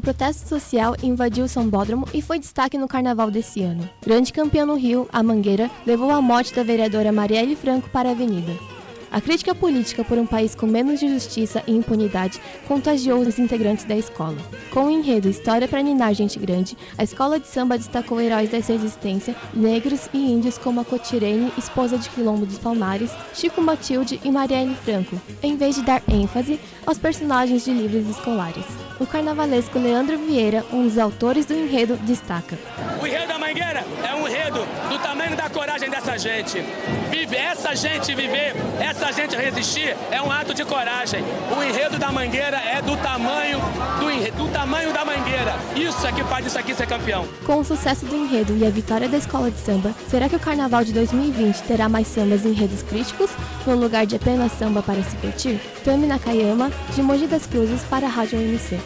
protesto social invadiu o Sambódromo e foi destaque no carnaval desse ano. Grande campeão no Rio, a Mangueira levou a morte da vereadora Marielle Franco para a avenida. A crítica política por um país com menos justiça e impunidade contagiou os integrantes da escola. Com o enredo História para Ninar Gente Grande, a escola de samba destacou heróis dessa resistência, negros e índios como a Cotirene, esposa de Quilombo dos Palmares, Chico Matilde e Marielle Franco, em vez de dar ênfase aos personagens de livros escolares. O carnavalesco Leandro Vieira, um dos autores do enredo, destaca. Mangueira é um enredo do tamanho da coragem dessa gente. Viver, essa gente viver, essa gente resistir é um ato de coragem. O enredo da Mangueira é do tamanho do, do tamanho da Mangueira. Isso é que faz isso aqui ser campeão. Com o sucesso do enredo e a vitória da escola de samba, será que o carnaval de 2020 terá mais sambas e enredos críticos no lugar de apenas samba para se curtir? Tami Nakayama, de Mogi das Cruzes para a Rádio MC.